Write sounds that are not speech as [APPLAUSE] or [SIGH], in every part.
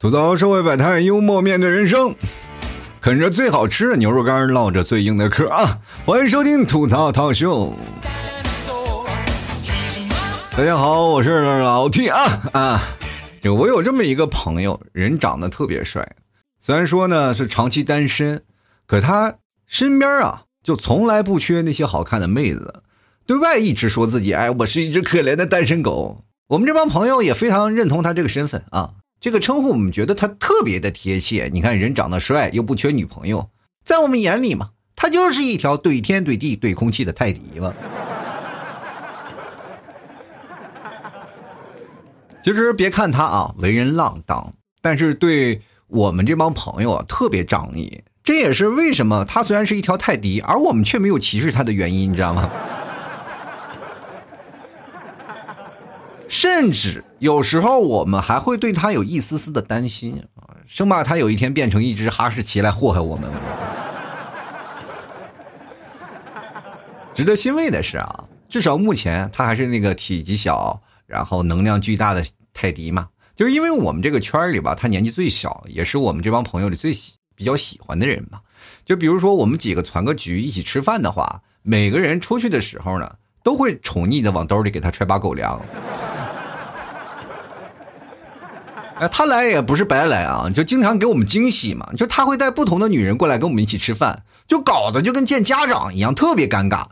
吐槽社会百态，幽默面对人生，啃着最好吃的牛肉干，唠着最硬的嗑啊！欢迎收听吐槽涛秀。大家好，我是老 T 啊啊！就我有这么一个朋友，人长得特别帅，虽然说呢是长期单身，可他身边啊就从来不缺那些好看的妹子，对外一直说自己哎，我是一只可怜的单身狗。我们这帮朋友也非常认同他这个身份啊。这个称呼我们觉得他特别的贴切。你看人长得帅又不缺女朋友，在我们眼里嘛，他就是一条怼天怼地怼空气的泰迪嘛。[LAUGHS] 其实别看他啊，为人浪荡，但是对我们这帮朋友啊特别仗义。这也是为什么他虽然是一条泰迪，而我们却没有歧视他的原因，你知道吗？甚至有时候我们还会对他有一丝丝的担心啊，生怕他有一天变成一只哈士奇来祸害我们。值得欣慰的是啊，至少目前他还是那个体积小，然后能量巨大的泰迪嘛。就是因为我们这个圈里吧，他年纪最小，也是我们这帮朋友里最喜比较喜欢的人嘛。就比如说我们几个团个局一起吃饭的话，每个人出去的时候呢，都会宠溺的往兜里给他揣把狗粮。哎，他来也不是白来啊，就经常给我们惊喜嘛。就他会带不同的女人过来跟我们一起吃饭，就搞得就跟见家长一样，特别尴尬。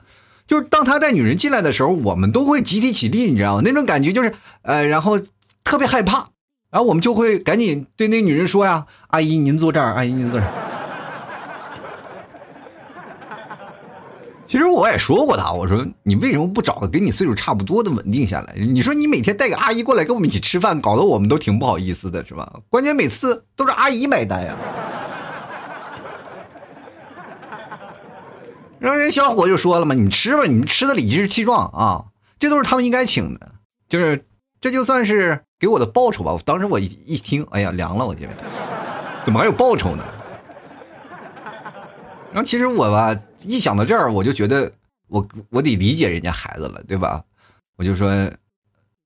就是当他带女人进来的时候，我们都会集体起立，你知道吗？那种感觉就是，呃，然后特别害怕，然后我们就会赶紧对那女人说呀：“阿姨您坐这儿，阿姨您坐这儿。”其实我也说过他，我说你为什么不找个跟你岁数差不多的稳定下来？你说你每天带个阿姨过来跟我们一起吃饭，搞得我们都挺不好意思的，是吧？关键每次都是阿姨买单呀。然后人小伙就说了嘛：“你吃吧，你们吃的理直气壮啊，这都是他们应该请的，就是这就算是给我的报酬吧。”当时我一一听，哎呀，凉了，我觉得怎么还有报酬呢？然后其实我吧。一想到这儿，我就觉得我我得理解人家孩子了，对吧？我就说，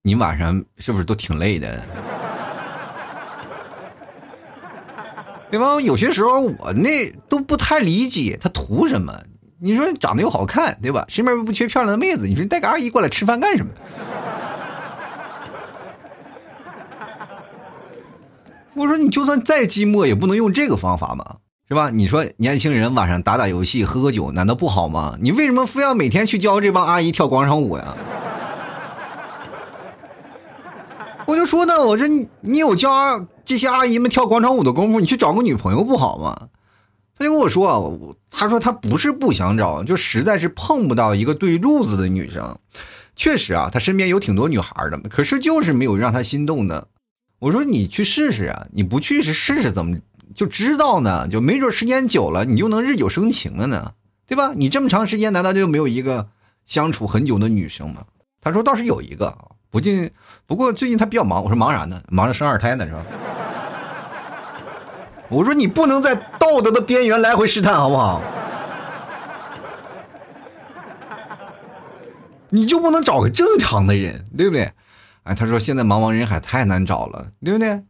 你晚上是不是都挺累的？[LAUGHS] 对吧？有些时候我那都不太理解他图什么。你说长得又好看，对吧？身边又不缺漂亮的妹子，你说你带个阿姨过来吃饭干什么？[LAUGHS] 我说你就算再寂寞，也不能用这个方法嘛。是吧？你说年轻人晚上打打游戏、喝喝酒，难道不好吗？你为什么非要每天去教这帮阿姨跳广场舞呀？[LAUGHS] 我就说呢，我说你有教这些阿姨们跳广场舞的功夫，你去找个女朋友不好吗？他就跟我说，他说他不是不想找，就实在是碰不到一个对路子的女生。确实啊，他身边有挺多女孩的，可是就是没有让他心动的。我说你去试试啊，你不去是试试怎么？就知道呢，就没准时间久了，你就能日久生情了呢，对吧？你这么长时间，难道就没有一个相处很久的女生吗？他说倒是有一个，不近，不过最近他比较忙。我说忙啥呢？忙着生二胎呢，是吧？我说你不能在道德的边缘来回试探，好不好？你就不能找个正常的人，对不对？哎，他说现在茫茫人海太难找了，对不对？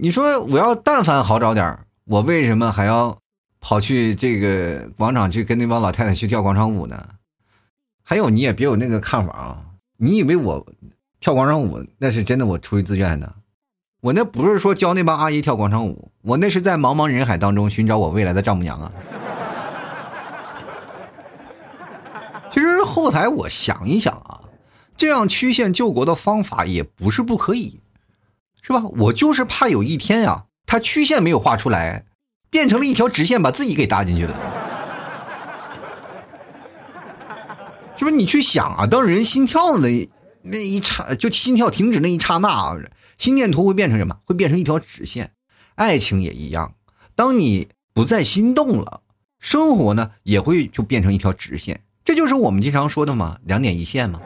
你说我要但凡好找点我为什么还要跑去这个广场去跟那帮老太太去跳广场舞呢？还有你也别有那个看法啊！你以为我跳广场舞那是真的？我出于自愿的，我那不是说教那帮阿姨跳广场舞，我那是在茫茫人海当中寻找我未来的丈母娘啊！其实后台我想一想啊，这样曲线救国的方法也不是不可以。是吧？我就是怕有一天呀，他曲线没有画出来，变成了一条直线，把自己给搭进去了。是不是？你去想啊，当人心跳的那一刹，就心跳停止那一刹那，心电图会变成什么？会变成一条直线。爱情也一样，当你不再心动了，生活呢也会就变成一条直线。这就是我们经常说的嘛，两点一线嘛。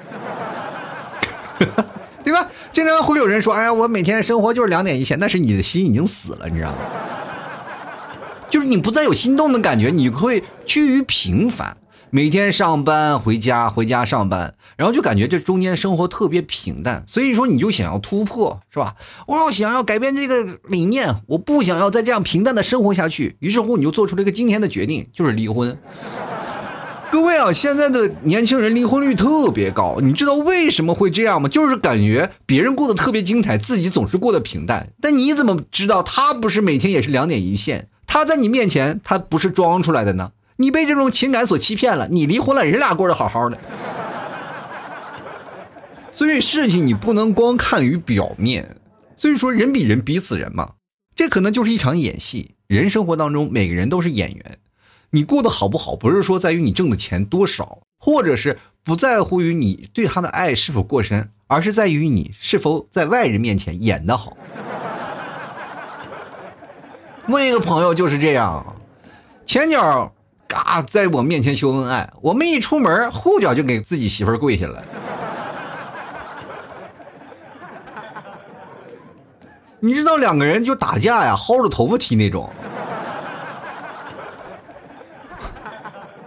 经常会有人说：“哎呀，我每天生活就是两点一线。”但是你的心已经死了，你知道吗？就是你不再有心动的感觉，你会趋于平凡。每天上班回家，回家上班，然后就感觉这中间生活特别平淡，所以说你就想要突破，是吧？我要想要改变这个理念，我不想要再这样平淡的生活下去，于是乎你就做出了一个今天的决定，就是离婚。各位啊，现在的年轻人离婚率特别高，你知道为什么会这样吗？就是感觉别人过得特别精彩，自己总是过得平淡。但你怎么知道他不是每天也是两点一线？他在你面前，他不是装出来的呢？你被这种情感所欺骗了，你离婚了，人俩过得好好的。所以事情你不能光看于表面，所以说人比人比死人嘛，这可能就是一场演戏。人生活当中每个人都是演员，你过得好不好，不是说在于你挣的钱多少，或者是不在乎于你对他的爱是否过深，而是在于你是否在外人面前演得好。我一个朋友就是这样，前脚。嘎，在我面前秀恩爱，我们一出门，后脚就给自己媳妇跪下了。你知道两个人就打架呀，薅着头发踢那种。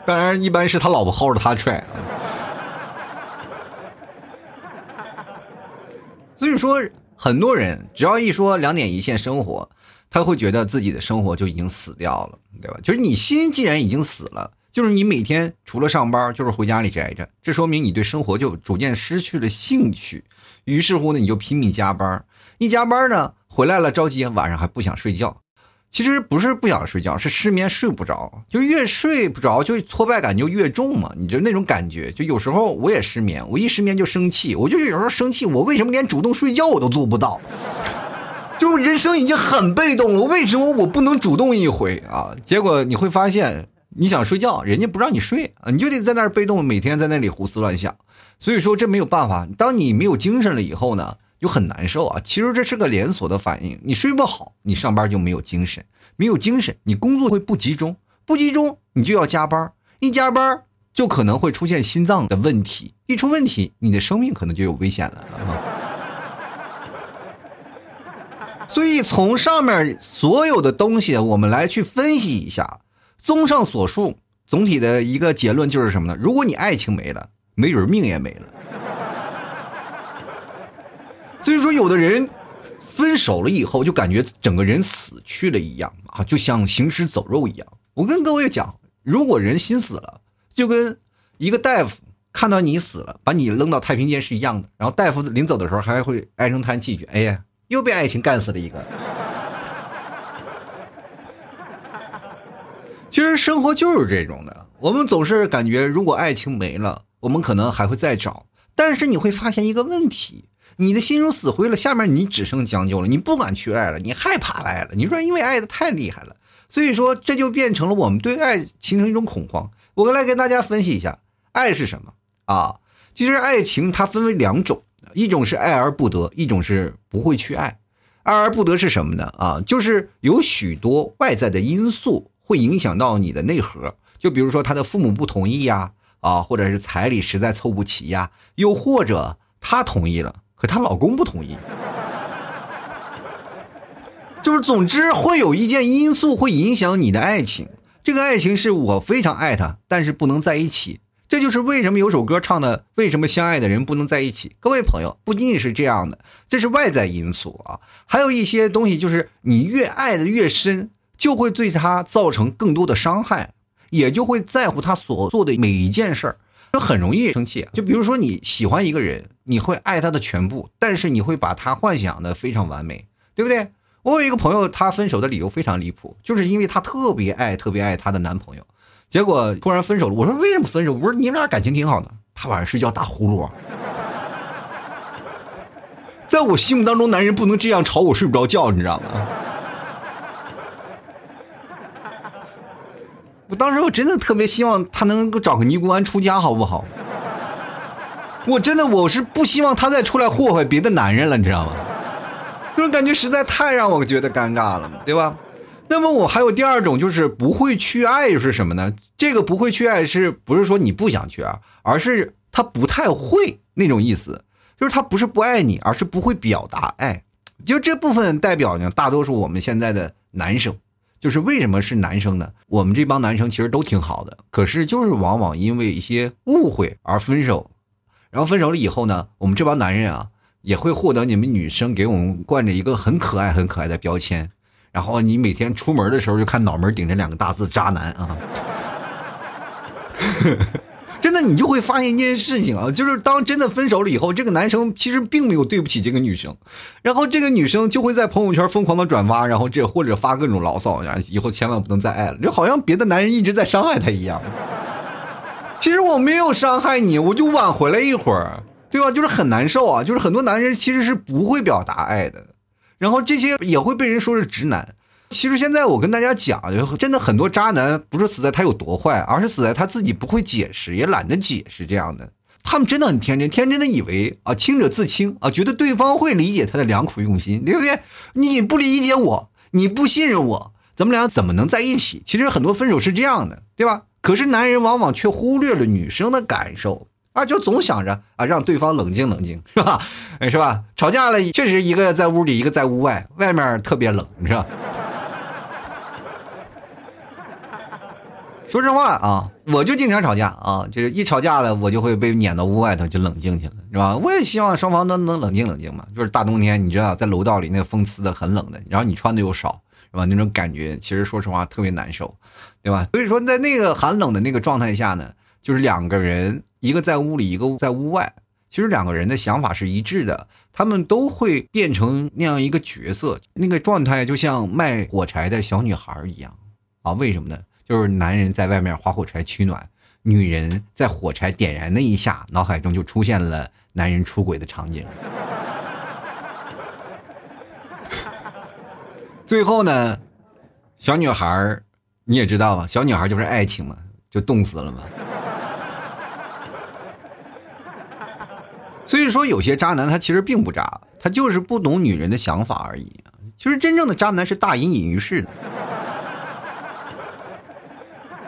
当然，一般是他老婆薅着他踹。所以说，很多人只要一说两点一线生活。他会觉得自己的生活就已经死掉了，对吧？就是你心既然已经死了，就是你每天除了上班就是回家里宅着，这说明你对生活就逐渐失去了兴趣。于是乎呢，你就拼命加班，一加班呢回来了着急，晚上还不想睡觉。其实不是不想睡觉，是失眠睡不着，就越睡不着，就挫败感就越重嘛。你就那种感觉，就有时候我也失眠，我一失眠就生气，我就有时候生气，我为什么连主动睡觉我都做不到？[LAUGHS] 就是人生已经很被动了，为什么我不能主动一回啊？结果你会发现，你想睡觉，人家不让你睡啊，你就得在那儿被动，每天在那里胡思乱想。所以说这没有办法，当你没有精神了以后呢，就很难受啊。其实这是个连锁的反应，你睡不好，你上班就没有精神，没有精神，你工作会不集中，不集中你就要加班，一加班就可能会出现心脏的问题，一出问题，你的生命可能就有危险了。所以，从上面所有的东西，我们来去分析一下。综上所述，总体的一个结论就是什么呢？如果你爱情没了，没准命也没了。所以说，有的人分手了以后，就感觉整个人死去了一样啊，就像行尸走肉一样。我跟各位讲，如果人心死了，就跟一个大夫看到你死了，把你扔到太平间是一样的。然后大夫临走的时候，还会唉声叹气一句：“哎呀。”又被爱情干死了一个。其实生活就是这种的，我们总是感觉如果爱情没了，我们可能还会再找。但是你会发现一个问题，你的心如死灰了，下面你只剩将就了，你不敢去爱了，你害怕爱了。你说因为爱的太厉害了，所以说这就变成了我们对爱形成一种恐慌。我来跟大家分析一下，爱是什么啊？其实爱情它分为两种。一种是爱而不得，一种是不会去爱。爱而不得是什么呢？啊，就是有许多外在的因素会影响到你的内核。就比如说他的父母不同意呀，啊，或者是彩礼实在凑不齐呀，又或者他同意了，可她老公不同意。就是总之会有一件因素会影响你的爱情。这个爱情是我非常爱他，但是不能在一起。这就是为什么有首歌唱的“为什么相爱的人不能在一起”。各位朋友，不仅仅是这样的，这是外在因素啊，还有一些东西，就是你越爱的越深，就会对他造成更多的伤害，也就会在乎他所做的每一件事儿，就很容易生气。就比如说你喜欢一个人，你会爱他的全部，但是你会把他幻想的非常完美，对不对？我有一个朋友，他分手的理由非常离谱，就是因为他特别爱、特别爱他的男朋友。结果突然分手了，我说为什么分手？我说你们俩感情挺好的。他晚上睡觉打呼噜，[LAUGHS] 在我心目当中，男人不能这样吵我睡不着觉，你知道吗？我当时我真的特别希望他能够找个尼姑庵出家，好不好？我真的我是不希望他再出来祸害别的男人了，你知道吗？这种感觉实在太让我觉得尴尬了，对吧？那么我还有第二种，就是不会去爱，是什么呢？这个不会去爱，是不是说你不想去啊？而是他不太会那种意思，就是他不是不爱你，而是不会表达爱。就这部分代表呢，大多数我们现在的男生，就是为什么是男生呢？我们这帮男生其实都挺好的，可是就是往往因为一些误会而分手，然后分手了以后呢，我们这帮男人啊也会获得你们女生给我们惯着一个很可爱、很可爱的标签，然后你每天出门的时候就看脑门顶着两个大字“渣男”啊。[LAUGHS] 真的，你就会发现一件事情啊，就是当真的分手了以后，这个男生其实并没有对不起这个女生，然后这个女生就会在朋友圈疯狂的转发，然后这或者发各种牢骚，然后以后千万不能再爱了，就好像别的男人一直在伤害她一样。其实我没有伤害你，我就挽回了一会儿，对吧？就是很难受啊，就是很多男人其实是不会表达爱的，然后这些也会被人说是直男。其实现在我跟大家讲，就真的很多渣男不是死在他有多坏，而是死在他自己不会解释，也懒得解释。这样的，他们真的很天真，天真的以为啊，清者自清啊，觉得对方会理解他的良苦用心，对不对？你不理解我，你不信任我，咱们俩怎么能在一起？其实很多分手是这样的，对吧？可是男人往往却忽略了女生的感受啊，就总想着啊，让对方冷静冷静，是吧？哎，是吧？吵架了，确实一个在屋里，一个在屋外，外面特别冷，是吧？说实话啊，我就经常吵架啊，就是一吵架了，我就会被撵到屋外头去冷静去了，是吧？我也希望双方都能冷静冷静嘛。就是大冬天，你知道，在楼道里那个风呲的很冷的，然后你穿的又少，是吧？那种感觉其实说实话特别难受，对吧？所以说，在那个寒冷的那个状态下呢，就是两个人，一个在屋里，一个在屋外，其实两个人的想法是一致的，他们都会变成那样一个角色，那个状态就像卖火柴的小女孩一样啊？为什么呢？就是男人在外面划火柴取暖，女人在火柴点燃那一下，脑海中就出现了男人出轨的场景。[LAUGHS] 最后呢，小女孩你也知道吧？小女孩就是爱情嘛，就冻死了嘛。所以说，有些渣男他其实并不渣，他就是不懂女人的想法而已。其实真正的渣男是大隐隐于市的。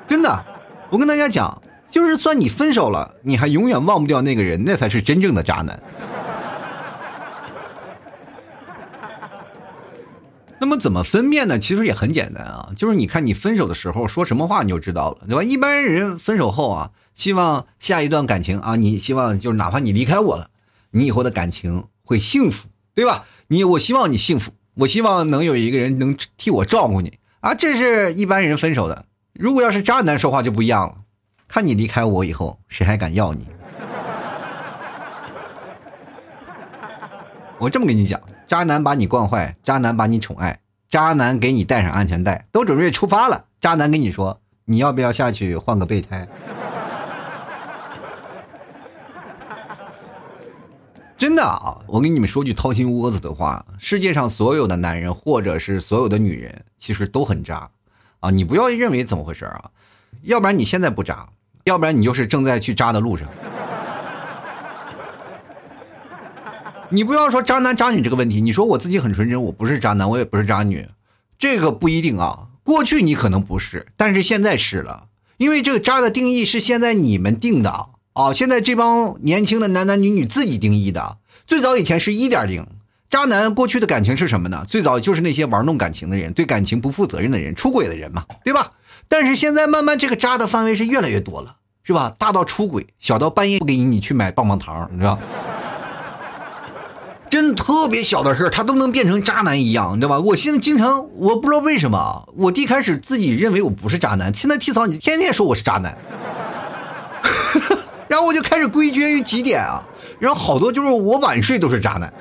真的，我跟大家讲，就是算你分手了，你还永远忘不掉那个人，那才是真正的渣男。那么怎么分辨呢？其实也很简单啊，就是你看你分手的时候说什么话，你就知道了，对吧？一般人分手后啊，希望下一段感情啊，你希望就是哪怕你离开我了，你以后的感情会幸福，对吧？你我希望你幸福，我希望能有一个人能替我照顾你啊，这是一般人分手的。如果要是渣男说话就不一样了，看你离开我以后，谁还敢要你？[LAUGHS] 我这么跟你讲，渣男把你惯坏，渣男把你宠爱，渣男给你带上安全带，都准备出发了。渣男跟你说，你要不要下去换个备胎？[LAUGHS] 真的啊，我跟你们说句掏心窝子的话，世界上所有的男人或者是所有的女人，其实都很渣。啊，你不要认为怎么回事啊？要不然你现在不渣，要不然你就是正在去渣的路上。你不要说渣男渣女这个问题，你说我自己很纯真，我不是渣男，我也不是渣女，这个不一定啊。过去你可能不是，但是现在是了，因为这个渣的定义是现在你们定的啊。现在这帮年轻的男男女女自己定义的，最早以前是一点零。渣男过去的感情是什么呢？最早就是那些玩弄感情的人，对感情不负责任的人，出轨的人嘛，对吧？但是现在慢慢这个渣的范围是越来越多了，是吧？大到出轨，小到半夜不给你去买棒棒糖，你知道？真特别小的事儿他都能变成渣男一样，你知道吧？我现在经常，我不知道为什么，我一开始自己认为我不是渣男，现在提嫂你天天说我是渣男，[LAUGHS] 然后我就开始归结于几点啊，然后好多就是我晚睡都是渣男。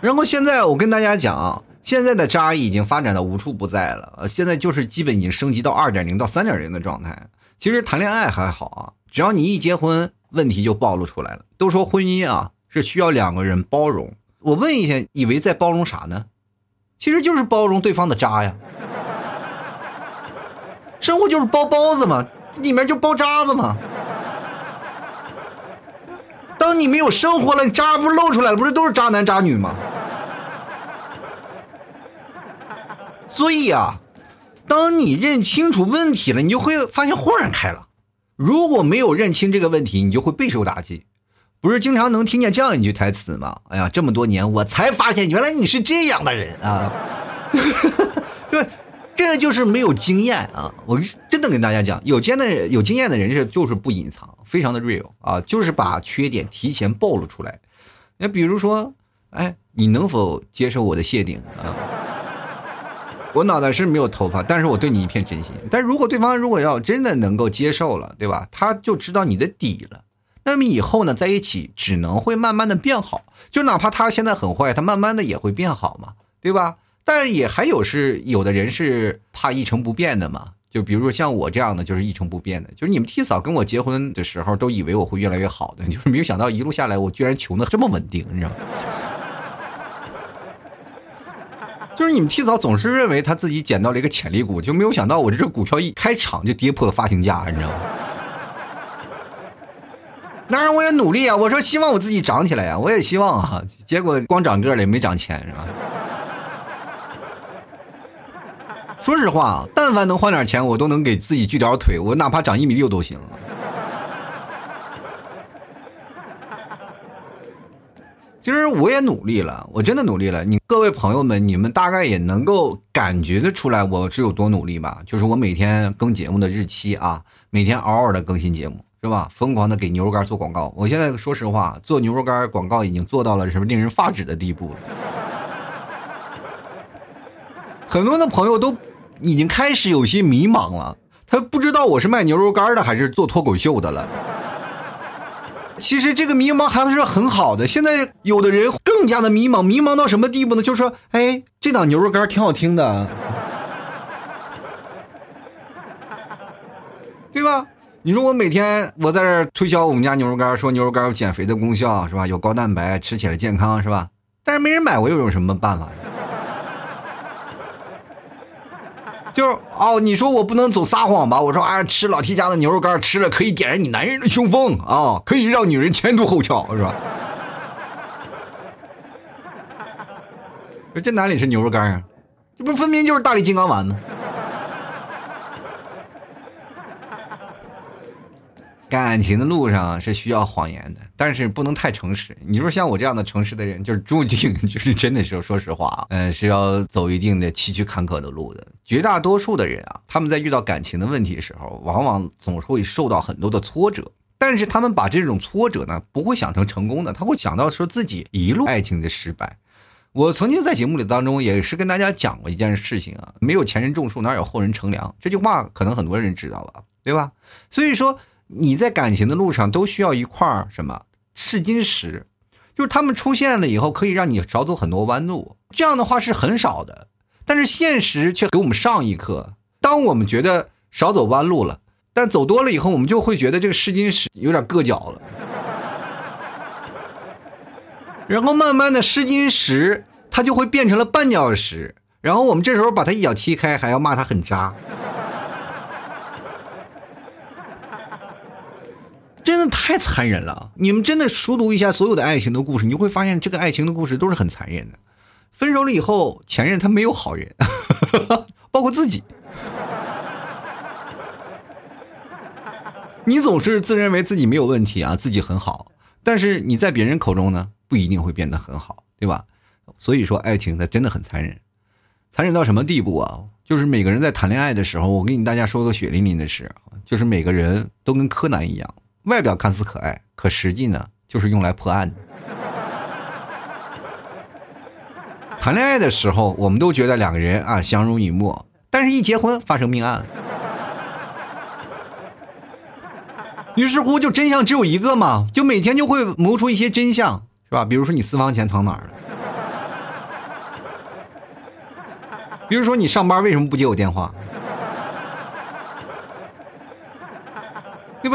然后现在我跟大家讲，现在的渣已经发展到无处不在了。现在就是基本已经升级到二点零到三点零的状态。其实谈恋爱还好啊，只要你一结婚，问题就暴露出来了。都说婚姻啊是需要两个人包容，我问一下，以为在包容啥呢？其实就是包容对方的渣呀。生活就是包包子嘛，里面就包渣子嘛。当你没有生活了，你渣不露出来了，不是都是渣男渣女吗？所以啊，当你认清楚问题了，你就会发现豁然开朗。如果没有认清这个问题，你就会备受打击。不是经常能听见这样一句台词吗？哎呀，这么多年我才发现，原来你是这样的人啊！对，[LAUGHS] 这就是没有经验啊！我真的跟大家讲，有经验的有经验的人是就是不隐藏，非常的 real 啊，就是把缺点提前暴露出来。那比如说，哎，你能否接受我的谢顶啊？我脑袋是没有头发，但是我对你一片真心。但如果对方如果要真的能够接受了，对吧？他就知道你的底了。那么以后呢，在一起只能会慢慢的变好，就哪怕他现在很坏，他慢慢的也会变好嘛，对吧？但是也还有是有的人是怕一成不变的嘛，就比如说像我这样的，就是一成不变的，就是你们替嫂跟我结婚的时候都以为我会越来越好的，[LAUGHS] 就是没有想到一路下来我居然穷的这么稳定，你知道吗？[LAUGHS] 就是你们替嫂总是认为他自己捡到了一个潜力股，就没有想到我这股票一开场就跌破了发行价，你知道吗？[LAUGHS] 当然我也努力啊！我说希望我自己长起来呀，我也希望啊。结果光长个了也没长钱，是吧？说实话，但凡能换点钱，我都能给自己锯条腿，我哪怕长一米六都行。其实我也努力了，我真的努力了。你各位朋友们，你们大概也能够感觉得出来我是有多努力吧？就是我每天更节目的日期啊，每天嗷嗷的更新节目。是吧？疯狂的给牛肉干做广告。我现在说实话，做牛肉干广告已经做到了什么令人发指的地步了。很多的朋友都已经开始有些迷茫了，他不知道我是卖牛肉干的还是做脱口秀的了。其实这个迷茫还是很好的。现在有的人更加的迷茫，迷茫到什么地步呢？就是说，哎，这档牛肉干挺好听的，对吧？你说我每天我在这推销我们家牛肉干，说牛肉干有减肥的功效，是吧？有高蛋白，吃起来健康，是吧？但是没人买，我又有什么办法呢？[LAUGHS] 就是哦，你说我不能总撒谎吧？我说啊，吃老 T 家的牛肉干，吃了可以点燃你男人的雄风啊，可以让女人前凸后翘，是吧？[LAUGHS] 这哪里是牛肉干啊？这不分明就是大力金刚丸吗？感情的路上是需要谎言的，但是不能太诚实。你说像我这样的诚实的人，就是注定 [LAUGHS] 就是真的是说实话啊，嗯，是要走一定的崎岖坎坷的路的。绝大多数的人啊，他们在遇到感情的问题的时候，往往总是会受到很多的挫折，但是他们把这种挫折呢，不会想成成功的，他会想到说自己一路爱情的失败。我曾经在节目里当中也是跟大家讲过一件事情啊，没有前人种树，哪有后人乘凉？这句话可能很多人知道吧，对吧？所以说。你在感情的路上都需要一块儿什么试金石，就是他们出现了以后，可以让你少走很多弯路。这样的话是很少的，但是现实却给我们上一课。当我们觉得少走弯路了，但走多了以后，我们就会觉得这个试金石有点硌脚了。然后慢慢的试金石它就会变成了绊脚石，然后我们这时候把它一脚踢开，还要骂它很渣。真的太残忍了！你们真的熟读一下所有的爱情的故事，你会发现这个爱情的故事都是很残忍的。分手了以后，前任他没有好人，[LAUGHS] 包括自己。你总是自认为自己没有问题啊，自己很好，但是你在别人口中呢，不一定会变得很好，对吧？所以说，爱情它真的很残忍，残忍到什么地步啊？就是每个人在谈恋爱的时候，我跟你大家说个血淋淋的事，就是每个人都跟柯南一样。外表看似可爱，可实际呢，就是用来破案的。谈恋爱的时候，我们都觉得两个人啊相濡以沫，但是一结婚发生命案了。于是乎，就真相只有一个嘛，就每天就会谋出一些真相，是吧？比如说你私房钱藏哪儿了？比如说你上班为什么不接我电话？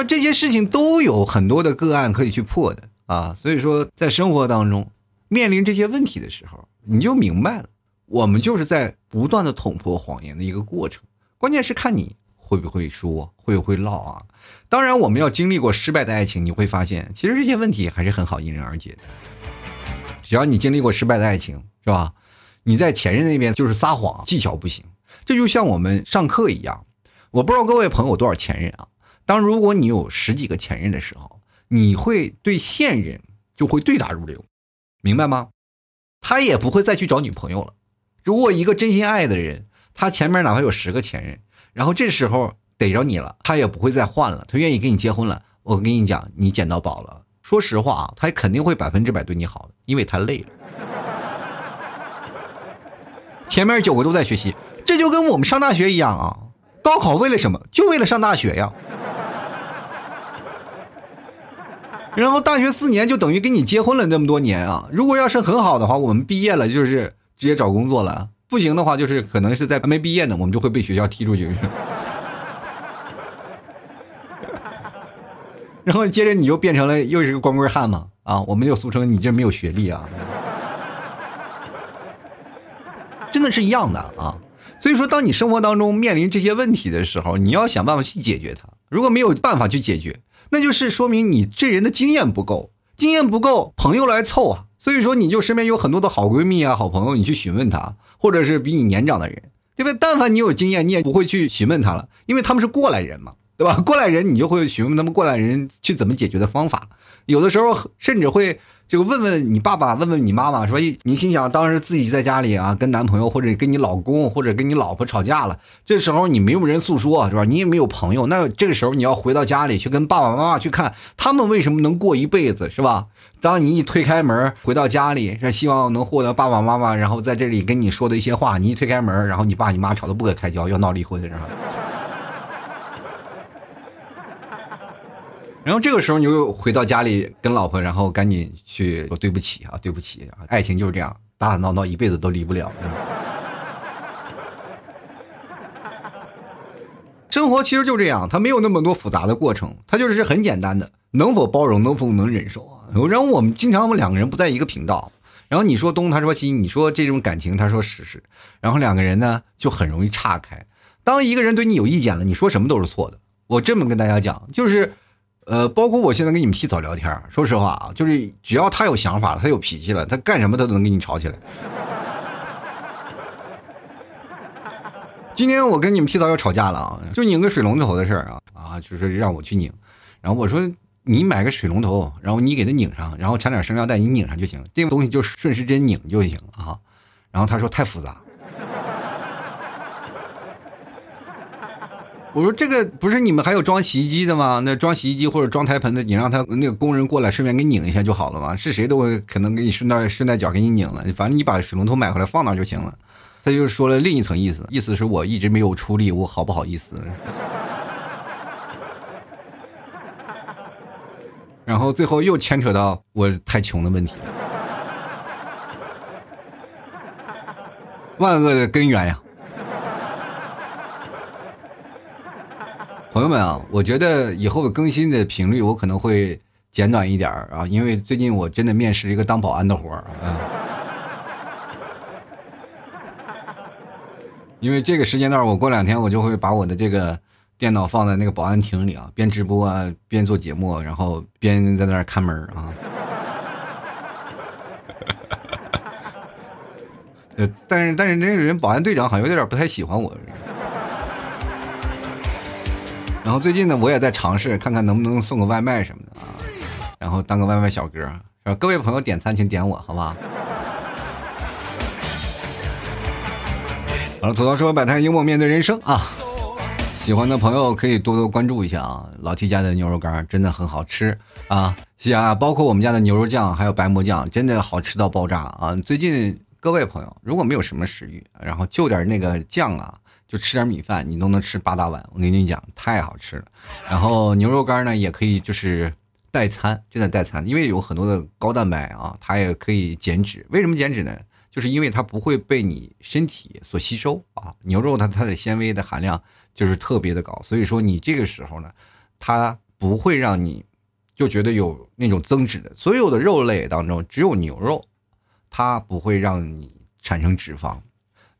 这些事情都有很多的个案可以去破的啊，所以说在生活当中面临这些问题的时候，你就明白了，我们就是在不断的捅破谎言的一个过程。关键是看你会不会说，会不会唠啊。当然，我们要经历过失败的爱情，你会发现，其实这些问题还是很好迎刃而解的。只要你经历过失败的爱情，是吧？你在前任那边就是撒谎，技巧不行，这就像我们上课一样。我不知道各位朋友多少前任啊？当如果你有十几个前任的时候，你会对现任就会对答如流，明白吗？他也不会再去找女朋友了。如果一个真心爱的人，他前面哪怕有十个前任，然后这时候逮着你了，他也不会再换了，他愿意跟你结婚了。我跟你讲，你捡到宝了。说实话啊，他肯定会百分之百对你好的，因为他累了。前面九个都在学习，这就跟我们上大学一样啊。高考为了什么？就为了上大学呀。[LAUGHS] 然后大学四年就等于跟你结婚了那么多年啊。如果要是很好的话，我们毕业了就是直接找工作了；不行的话，就是可能是在还没毕业呢，我们就会被学校踢出去。[LAUGHS] 然后接着你就变成了又是一个光棍汉嘛啊！我们就俗称你这没有学历啊，真的是一样的啊。所以说，当你生活当中面临这些问题的时候，你要想办法去解决它。如果没有办法去解决，那就是说明你这人的经验不够，经验不够，朋友来凑啊。所以说，你就身边有很多的好闺蜜啊、好朋友，你去询问他，或者是比你年长的人，对吧？但凡你有经验，你也不会去询问他了，因为他们是过来人嘛。对吧？[LAUGHS] 过来人，你就会询问他们过来人去怎么解决的方法。有的时候甚至会这个问问你爸爸，问问你妈妈，说你心想当时自己在家里啊，跟男朋友或者跟你老公或者跟你老婆吵架了，这时候你没有人诉说，是吧？你也没有朋友，那这个时候你要回到家里去跟爸爸妈妈去看他们为什么能过一辈子，是吧？当你一推开门回到家里，是希望能获得爸爸妈妈，然后在这里跟你说的一些话，你一推开门，然后你爸你妈吵得不可开交，要闹离婚，是吧？然后这个时候你又回到家里跟老婆，然后赶紧去说对不起啊，对不起啊，爱情就是这样，打打闹闹一辈子都离不了。生活其实就这样，它没有那么多复杂的过程，它就是很简单的，能否包容，能否能忍受啊？然后我们经常我们两个人不在一个频道，然后你说东，他说西，你说这种感情，他说实实，然后两个人呢就很容易岔开。当一个人对你有意见了，你说什么都是错的。我这么跟大家讲，就是。呃，包括我现在跟你们提早聊天，说实话啊，就是只要他有想法了，他有脾气了，他干什么他都能跟你吵起来。今天我跟你们提早要吵架了啊，就拧个水龙头的事儿啊啊，就是让我去拧，然后我说你买个水龙头，然后你给它拧上，然后缠点生料带你拧上就行，这个东西就顺时针拧就行啊。然后他说太复杂。我说这个不是你们还有装洗衣机的吗？那装洗衣机或者装台盆的，你让他那个工人过来顺便给拧一下就好了嘛。是谁都会可能给你顺带顺带脚给你拧了，反正你把水龙头买回来放那就行了。他就说了另一层意思，意思是我一直没有出力，我好不好意思？然后最后又牵扯到我太穷的问题了，万恶的根源呀。朋友们啊，我觉得以后更新的频率我可能会简短一点啊，因为最近我真的面试一个当保安的活儿啊。因为这个时间段，我过两天我就会把我的这个电脑放在那个保安亭里啊，边直播啊，边做节目，然后边在那儿看门啊。[LAUGHS] 呃，但是但是那个人保安队长好像有点不太喜欢我。然后最近呢，我也在尝试看看能不能送个外卖什么的啊，然后当个外卖小哥。各位朋友点餐请点我，好吧？好了，吐槽说摆摊幽默面对人生啊，喜欢的朋友可以多多关注一下啊。老 T 家的牛肉干真的很好吃啊，啊，包括我们家的牛肉酱还有白馍酱，真的好吃到爆炸啊！最近各位朋友如果没有什么食欲，然后就点那个酱啊。就吃点米饭，你都能吃八大碗。我跟你讲，太好吃了。然后牛肉干呢，也可以就是代餐，真的代餐，因为有很多的高蛋白啊，它也可以减脂。为什么减脂呢？就是因为它不会被你身体所吸收啊。牛肉它它的纤维的含量就是特别的高，所以说你这个时候呢，它不会让你就觉得有那种增脂的。所有的肉类当中，只有牛肉，它不会让你产生脂肪。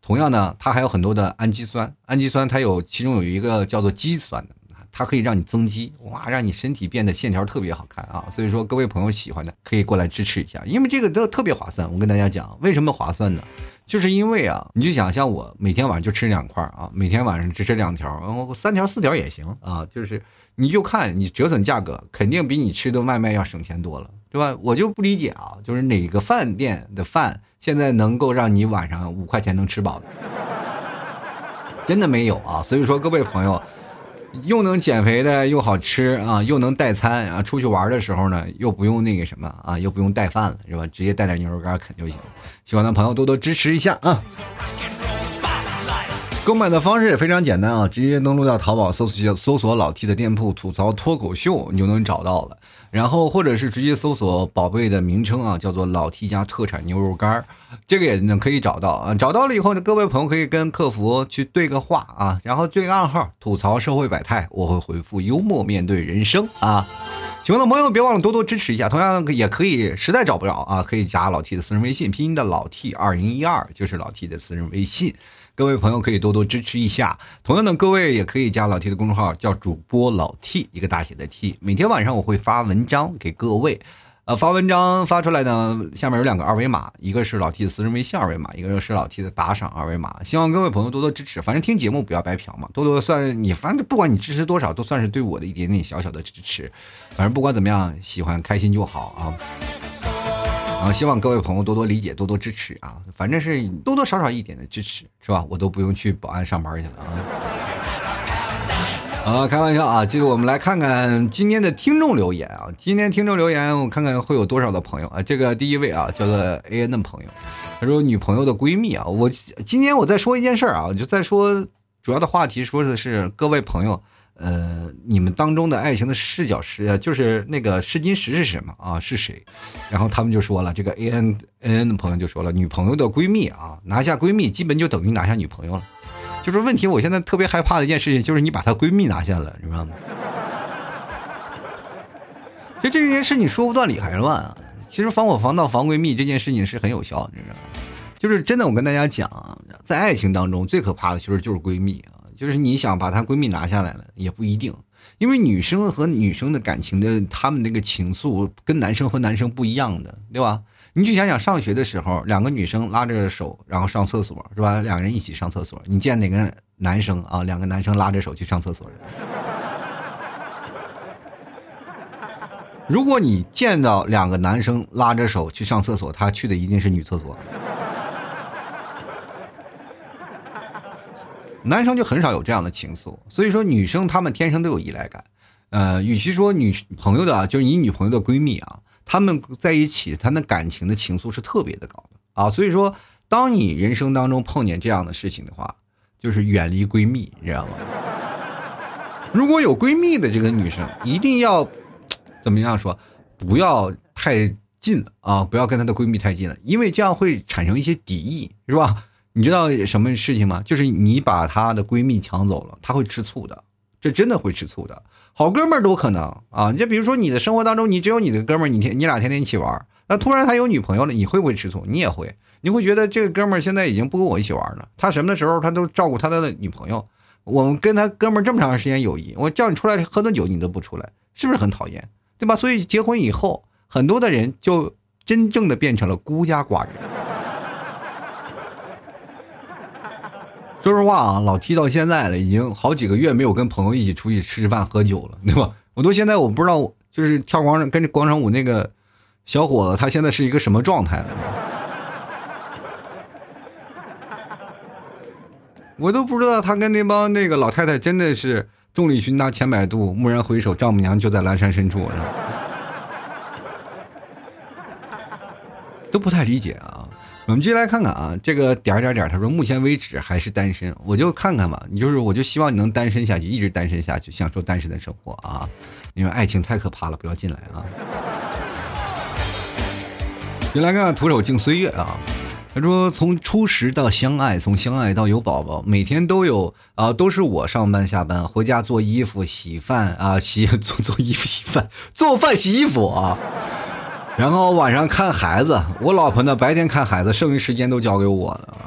同样呢，它还有很多的氨基酸，氨基酸它有其中有一个叫做肌酸的，它可以让你增肌，哇，让你身体变得线条特别好看啊！所以说各位朋友喜欢的可以过来支持一下，因为这个都特别划算。我跟大家讲，为什么划算呢？就是因为啊，你就想像我每天晚上就吃两块啊，每天晚上只吃两条，然后三条四条也行啊，就是你就看你折损价格，肯定比你吃顿外卖要省钱多了，对吧？我就不理解啊，就是哪个饭店的饭现在能够让你晚上五块钱能吃饱的？真的没有啊！所以说，各位朋友，又能减肥的又好吃啊，又能代餐啊，出去玩的时候呢，又不用那个什么啊，又不用带饭了，是吧？直接带点牛肉干啃就行。喜欢的朋友多多支持一下啊！购买的方式也非常简单啊，直接登录到淘宝搜索搜索老 T 的店铺吐槽脱口秀，你就能找到了。然后或者是直接搜索宝贝的名称啊，叫做老 T 家特产牛肉干这个也能可以找到啊。找到了以后呢，各位朋友可以跟客服去对个话啊，然后对个暗号，吐槽社会百态，我会回复幽默面对人生啊。喜欢的朋友别忘了多多支持一下，同样也可以实在找不着啊，可以加老 T 的私人微信，拼音的老 T 二零一二就是老 T 的私人微信。各位朋友可以多多支持一下，同样的各位也可以加老 T 的公众号，叫主播老 T，一个大写的 T。每天晚上我会发文章给各位，呃，发文章发出来呢，下面有两个二维码，一个是老 T 的私人微信二维码，一个是老 T 的打赏二维码。希望各位朋友多多支持，反正听节目不要白嫖嘛，多多算你，反正不管你支持多少，都算是对我的一点点小小的支持。反正不管怎么样，喜欢开心就好啊。然后希望各位朋友多多理解，多多支持啊！反正是多多少少一点的支持，是吧？我都不用去保安上班去了啊！啊，开玩笑啊！接着我们来看看今天的听众留言啊！今天听众留言，我看看会有多少的朋友啊！这个第一位啊，叫做 A N 的朋友，他说女朋友的闺蜜啊，我今天我再说一件事儿啊，就再说主要的话题，说的是各位朋友。呃，你们当中的爱情的视角是，就是那个试金石是什么啊？是谁？然后他们就说了，这个 A N N N 的朋友就说了，女朋友的闺蜜啊，拿下闺蜜基本就等于拿下女朋友了。就是问题，我现在特别害怕的一件事情，就是你把她闺蜜拿下了，你知道吗？其实这件事你说不断理还乱啊。其实防火防盗防闺蜜这件事情是很有效，你知道吗？就是真的，我跟大家讲，在爱情当中最可怕的其实就是闺蜜啊。就是你想把她闺蜜拿下来了，也不一定，因为女生和女生的感情的，她们那个情愫跟男生和男生不一样的，对吧？你去想想，上学的时候，两个女生拉着手，然后上厕所，是吧？两个人一起上厕所，你见哪个男生啊？两个男生拉着手去上厕所？[LAUGHS] 如果你见到两个男生拉着手去上厕所，他去的一定是女厕所。男生就很少有这样的情愫，所以说女生她们天生都有依赖感。呃，与其说女朋友的啊，就是你女朋友的闺蜜啊，她们在一起，她那感情的情愫是特别的高的啊。所以说，当你人生当中碰见这样的事情的话，就是远离闺蜜，你知道吗？如果有闺蜜的这个女生，一定要怎么样说？不要太近啊，不要跟她的闺蜜太近了，因为这样会产生一些敌意，是吧？你知道什么事情吗？就是你把她的闺蜜抢走了，她会吃醋的，这真的会吃醋的。好哥们儿都可能啊，你就比如说你的生活当中，你只有你的哥们儿，你天你俩天天一起玩，那突然他有女朋友了，你会不会吃醋？你也会，你会觉得这个哥们儿现在已经不跟我一起玩了，他什么的时候他都照顾他的女朋友。我们跟他哥们儿这么长时间友谊，我叫你出来喝顿酒你都不出来，是不是很讨厌？对吧？所以结婚以后，很多的人就真正的变成了孤家寡人。说实话啊，老提到现在了，已经好几个月没有跟朋友一起出去吃饭喝酒了，对吧？我都现在我不知道，就是跳广场跟着广场舞那个小伙子，他现在是一个什么状态了？我都不知道他跟那帮那个老太太真的是众里寻他千百度，蓦然回首，丈母娘就在阑珊深处，是吧？都不太理解啊。我们接下来看看啊，这个点点点，他说目前为止还是单身，我就看看吧。你就是，我就希望你能单身下去，一直单身下去，享受单身的生活啊！因为爱情太可怕了，不要进来啊！先来看看徒手敬岁月啊，他说从初识到相爱，从相爱到有宝宝，每天都有啊，都是我上班下班，回家做衣服洗饭啊，洗做做衣服洗饭，做饭洗衣服啊。[LAUGHS] 然后晚上看孩子，我老婆呢白天看孩子，剩余时间都交给我了。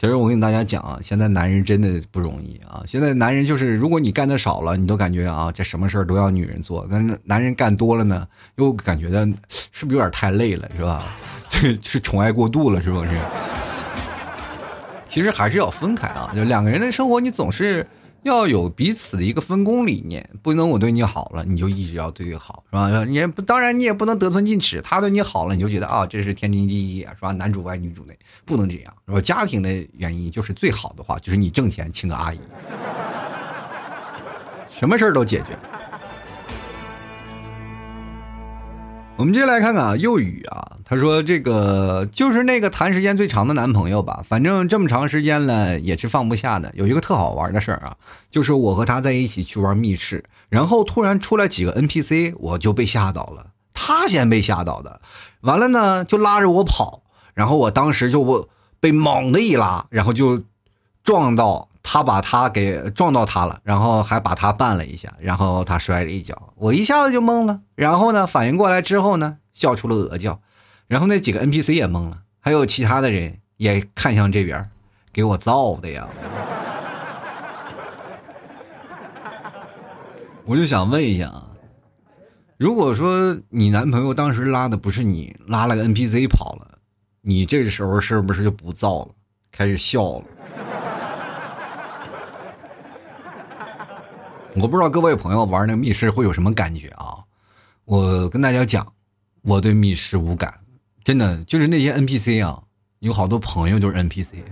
其实我跟大家讲啊，现在男人真的不容易啊。现在男人就是，如果你干的少了，你都感觉啊，这什么事儿都要女人做；但是男人干多了呢，又感觉到是不是有点太累了，是吧？[LAUGHS] 这是宠爱过度了，是不是？其实还是要分开啊，就两个人的生活，你总是要有彼此的一个分工理念，不能我对你好了，你就一直要对我好，是吧？你也不当然你也不能得寸进尺，他对你好了，你就觉得啊这是天经地义，是吧？男主外女主内，不能这样，是吧？家庭的原因就是最好的话，就是你挣钱请个阿姨，什么事儿都解决。我们接下来看看啊，幼宇啊，他说这个就是那个谈时间最长的男朋友吧，反正这么长时间了也是放不下的。有一个特好玩的事儿啊，就是我和他在一起去玩密室，然后突然出来几个 NPC，我就被吓到了。他先被吓到的，完了呢就拉着我跑，然后我当时就被猛的一拉，然后就撞到。他把他给撞到他了，然后还把他绊了一下，然后他摔了一跤，我一下子就懵了。然后呢，反应过来之后呢，笑出了鹅叫。然后那几个 NPC 也懵了，还有其他的人也看向这边，给我造的呀。我就想问一下啊，如果说你男朋友当时拉的不是你，拉了个 NPC 跑了，你这时候是不是就不造了，开始笑了？我不知道各位朋友玩那个密室会有什么感觉啊？我跟大家讲，我对密室无感，真的就是那些 NPC 啊，有好多朋友就是 NPC。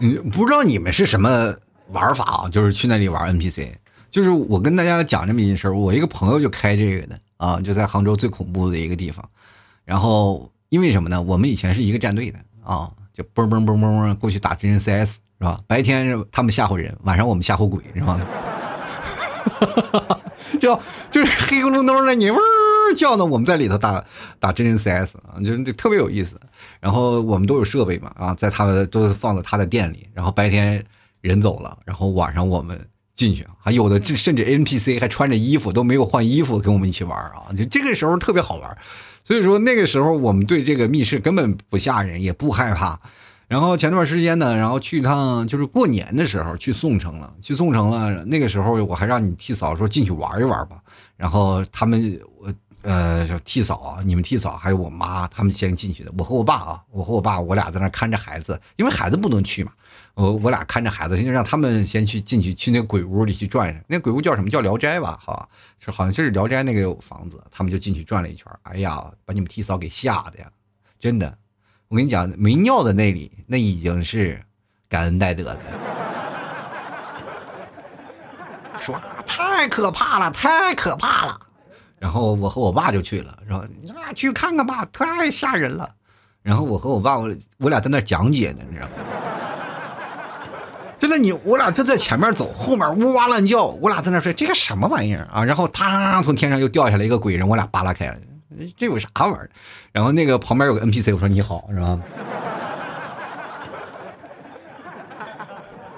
嗯，不知道你们是什么玩法啊？就是去那里玩 NPC，就是我跟大家讲这么一件事我一个朋友就开这个的啊，就在杭州最恐怖的一个地方。然后因为什么呢？我们以前是一个战队的啊，就嘣嘣嘣嘣嘣过去打真人 CS。是吧？白天他们吓唬人，晚上我们吓唬鬼，是吧？[LAUGHS] 就就是黑咕隆咚的，你呜叫呢，我们在里头打打真人 CS 啊，就是特别有意思。然后我们都有设备嘛，啊，在他们都放在他的店里。然后白天人走了，然后晚上我们进去，还有的甚至 NPC 还穿着衣服都没有换衣服跟我们一起玩啊，就这个时候特别好玩。所以说那个时候我们对这个密室根本不吓人，也不害怕。然后前段时间呢，然后去一趟，就是过年的时候去宋城了。去宋城了，那个时候我还让你替嫂说进去玩一玩吧。然后他们我呃替嫂，你们替嫂还有我妈他们先进去的。我和我爸啊，我和我爸我俩在那看着孩子，因为孩子不能去嘛。我我俩看着孩子，先让他们先去进去，去那鬼屋里去转转。那鬼屋叫什么叫聊斋吧？好，是好像就是聊斋那个房子，他们就进去转了一圈。哎呀，把你们替嫂给吓的呀，真的。我跟你讲，没尿的那里，那已经是感恩戴德了。说太可怕了，太可怕了。然后我和我爸就去了，说你俩去看看吧，太吓人了。然后我和我爸，我我俩在那讲解呢，你知道吗？真的，你我俩就在前面走，后面呜哇乱叫，我俩在那说这个什么玩意儿啊？然后他从天上又掉下来一个鬼人，我俩扒拉开了。这有啥玩意儿？然后那个旁边有个 NPC，我说你好，是吧？[LAUGHS]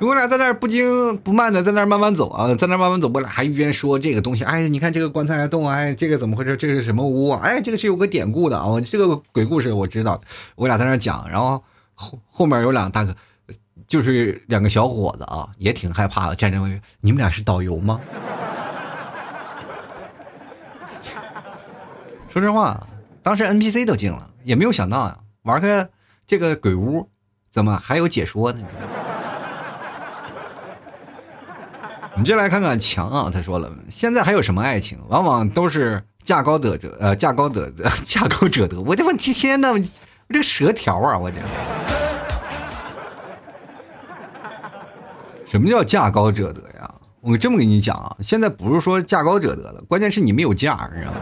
我俩在那儿不惊不慢的在那儿慢慢走啊，在那儿慢慢走，我俩还一边说这个东西，哎，你看这个棺材还动，哎，这个怎么回事？这是什么屋啊？哎，这个是有个典故的啊，这个鬼故事我知道。我俩在那儿讲，然后后后面有两个大哥，就是两个小伙子啊，也挺害怕的，站在外面。你们俩是导游吗？说实话，当时 NPC 都惊了，也没有想到啊，玩个这个鬼屋，怎么还有解说呢？我们接来看看强啊，他说了，现在还有什么爱情？往往都是价高得者，呃，价高者 [LAUGHS] 价高者得。我这问题天呐，我这舌条啊，我这。什么叫价高者得呀？我这么跟你讲啊，现在不是说价高者得了，关键是你没有价，你知道吗？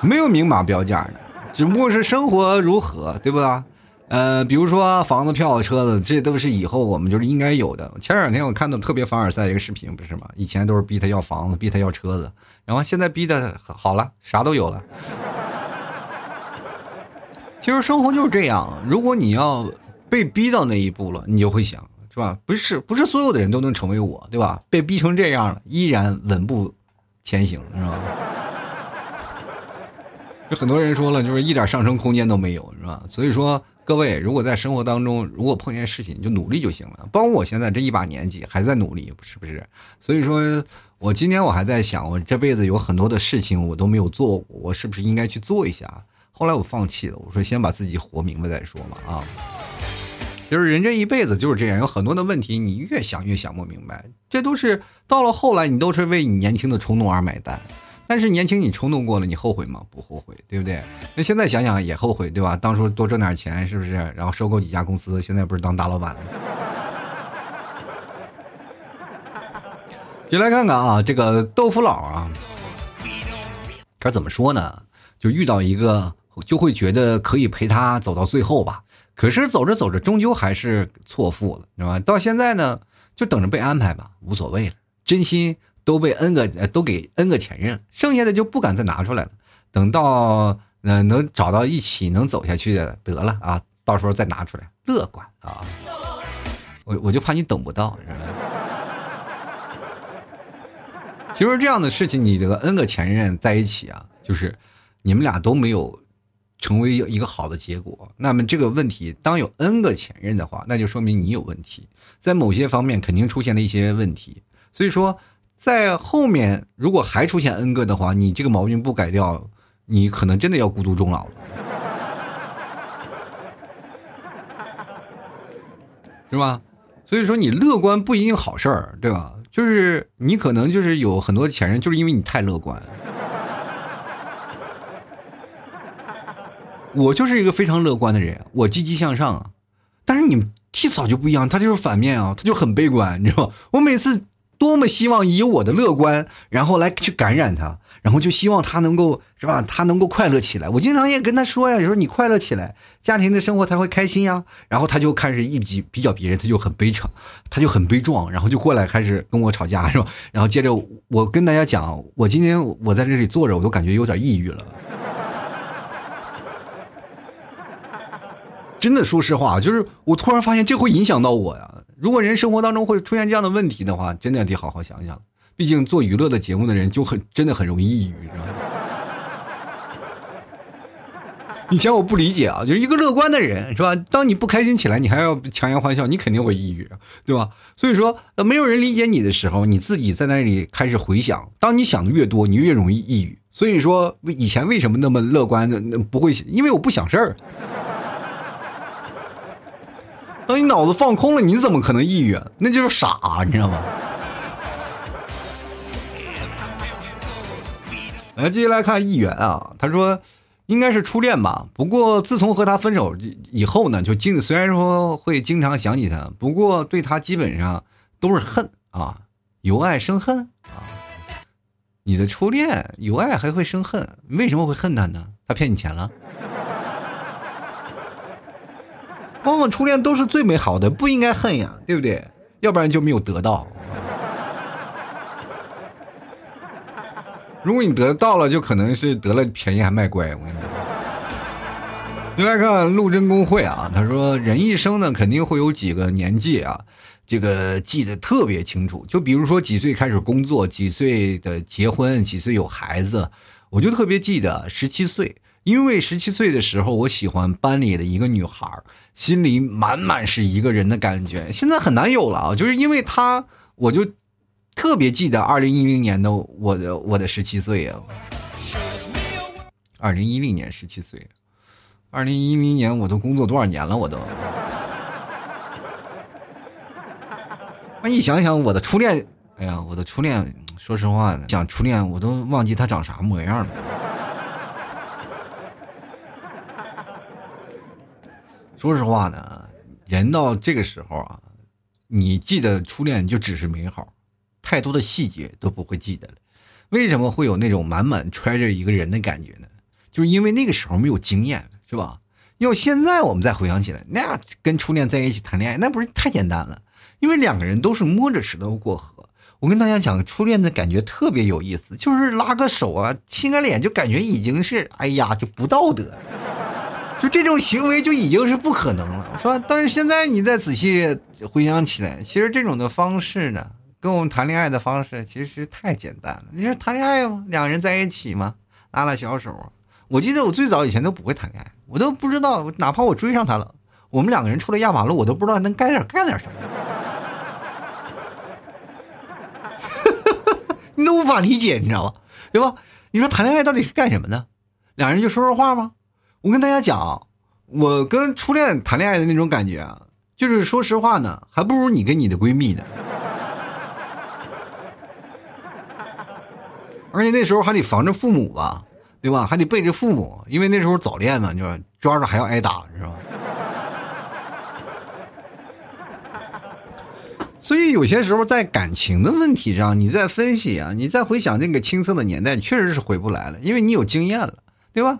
没有明码标价的，只不过是生活如何，对吧？呃，比如说房子、票子、车子，这都是以后我们就是应该有的。前两天我看到特别凡尔赛一个视频，不是吗？以前都是逼他要房子，逼他要车子，然后现在逼的好了，啥都有了。其实生活就是这样，如果你要被逼到那一步了，你就会想，是吧？不是，不是所有的人都能成为我，对吧？被逼成这样了，依然稳步前行，是吧？就很多人说了，就是一点上升空间都没有，是吧？所以说，各位如果在生活当中，如果碰见事情，就努力就行了。包括我现在这一把年纪，还在努力，是不是？所以说，我今天我还在想，我这辈子有很多的事情我都没有做过，我是不是应该去做一下？后来我放弃了，我说先把自己活明白再说嘛，啊。就是人这一辈子就是这样，有很多的问题，你越想越想不明白。这都是到了后来，你都是为你年轻的冲动而买单。但是年轻你冲动过了，你后悔吗？不后悔，对不对？那现在想想也后悔，对吧？当初多挣点钱，是不是？然后收购几家公司，现在不是当大老板了？[LAUGHS] 就来看看啊，这个豆腐脑啊，这怎么说呢？就遇到一个，就会觉得可以陪他走到最后吧。可是走着走着，终究还是错付了，是吧？到现在呢，就等着被安排吧，无所谓了，真心。都被 N 个都给 N 个前任，剩下的就不敢再拿出来了。等到嗯能找到一起能走下去的得了啊，到时候再拿出来，乐观啊。我我就怕你等不到，是吧？其实这样的事情，你这个 N 个前任在一起啊，就是你们俩都没有成为一个好的结果。那么这个问题，当有 N 个前任的话，那就说明你有问题，在某些方面肯定出现了一些问题。所以说。在后面，如果还出现 N 个的话，你这个毛病不改掉，你可能真的要孤独终老了，是吧？所以说，你乐观不一定好事儿，对吧？就是你可能就是有很多前任，就是因为你太乐观。我就是一个非常乐观的人，我积极向上。但是你 T 嫂就不一样，他就是反面啊，他就很悲观，你知道吗？我每次。多么希望以我的乐观，然后来去感染他，然后就希望他能够是吧？他能够快乐起来。我经常也跟他说呀，说你快乐起来，家庭的生活才会开心呀。然后他就开始一比比较别人，他就很悲惨，他就很悲壮，然后就过来开始跟我吵架，是吧？然后接着我跟大家讲，我今天我在这里坐着，我都感觉有点抑郁了。真的，说实话，就是我突然发现这会影响到我呀。如果人生活当中会出现这样的问题的话，真的得好好想想。毕竟做娱乐的节目的人就很真的很容易抑郁，是吧？[LAUGHS] 以前我不理解啊，就是一个乐观的人，是吧？当你不开心起来，你还要强颜欢笑，你肯定会抑郁，对吧？所以说，没有人理解你的时候，你自己在那里开始回想。当你想的越多，你越容易抑郁。所以说，以前为什么那么乐观呢？不会，因为我不想事儿。当你脑子放空了，你怎么可能抑郁？那就是傻，你知道吗？来，接下来看议员啊，他说应该是初恋吧。不过自从和他分手以后呢，就经虽然说会经常想起他，不过对他基本上都是恨啊，由爱生恨啊。你的初恋由爱还会生恨？为什么会恨他呢？他骗你钱了？往往初恋都是最美好的，不应该恨呀，对不对？要不然就没有得到。如果你得到了，就可能是得了便宜还卖乖。我跟你讲。你来看陆贞公会啊，他说人一生呢肯定会有几个年纪啊，这个记得特别清楚。就比如说几岁开始工作，几岁的结婚，几岁有孩子，我就特别记得十七岁。因为十七岁的时候，我喜欢班里的一个女孩，心里满满是一个人的感觉。现在很难有了啊，就是因为她，我就特别记得二零一零年的我的我的十七岁啊。二零一零年十七岁，二零一零年我都工作多少年了？我都。那一想想我的初恋，哎呀，我的初恋，说实话，讲初恋我都忘记他长啥模样了。说实话呢，人到这个时候啊，你记得初恋就只是美好，太多的细节都不会记得了。为什么会有那种满满揣着一个人的感觉呢？就是因为那个时候没有经验，是吧？要现在我们再回想起来，那跟初恋在一起谈恋爱，那不是太简单了？因为两个人都是摸着石头过河。我跟大家讲，初恋的感觉特别有意思，就是拉个手啊，亲个脸，就感觉已经是哎呀，就不道德。就这种行为就已经是不可能了，是吧？但是现在你再仔细回想起来，其实这种的方式呢，跟我们谈恋爱的方式其实太简单了。你说谈恋爱吗？两个人在一起吗？拉拉小手。我记得我最早以前都不会谈恋爱，我都不知道，哪怕我追上他了，我们两个人出来压马路，我都不知道能干点干点什么。[LAUGHS] 你都无法理解，你知道吧？对吧？你说谈恋爱到底是干什么呢？两人就说说话吗？我跟大家讲，我跟初恋谈恋爱的那种感觉啊，就是说实话呢，还不如你跟你的闺蜜呢。[LAUGHS] 而且那时候还得防着父母吧，对吧？还得背着父母，因为那时候早恋嘛，就是抓着还要挨打，是吧？[LAUGHS] 所以有些时候在感情的问题上，你在分析啊，你再回想那个青涩的年代，确实是回不来了，因为你有经验了，对吧？